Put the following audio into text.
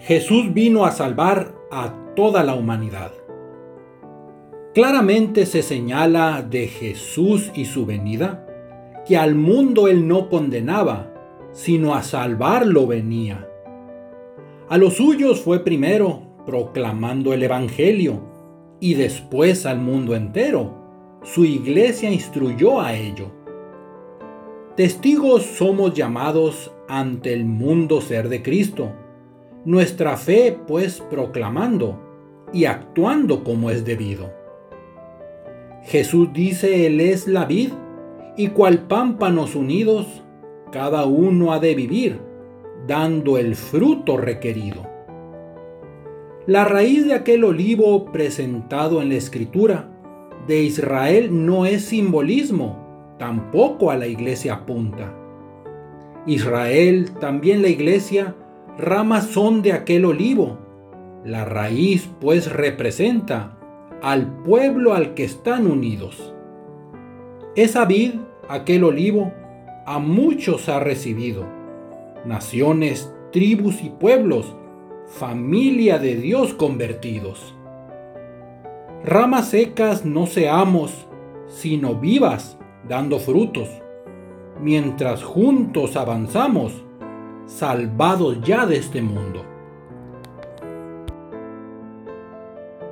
Jesús vino a salvar a toda la humanidad. Claramente se señala de Jesús y su venida que al mundo él no condenaba, sino a salvarlo venía. A los suyos fue primero proclamando el Evangelio y después al mundo entero. Su iglesia instruyó a ello. Testigos somos llamados ante el mundo ser de Cristo. Nuestra fe pues proclamando y actuando como es debido. Jesús dice, Él es la vid, y cual pámpanos unidos, cada uno ha de vivir, dando el fruto requerido. La raíz de aquel olivo presentado en la escritura de Israel no es simbolismo, tampoco a la iglesia apunta. Israel, también la iglesia, ramas son de aquel olivo. La raíz pues representa al pueblo al que están unidos. Esa vid, aquel olivo, a muchos ha recibido, naciones, tribus y pueblos, familia de Dios convertidos. Ramas secas no seamos, sino vivas, dando frutos, mientras juntos avanzamos, salvados ya de este mundo.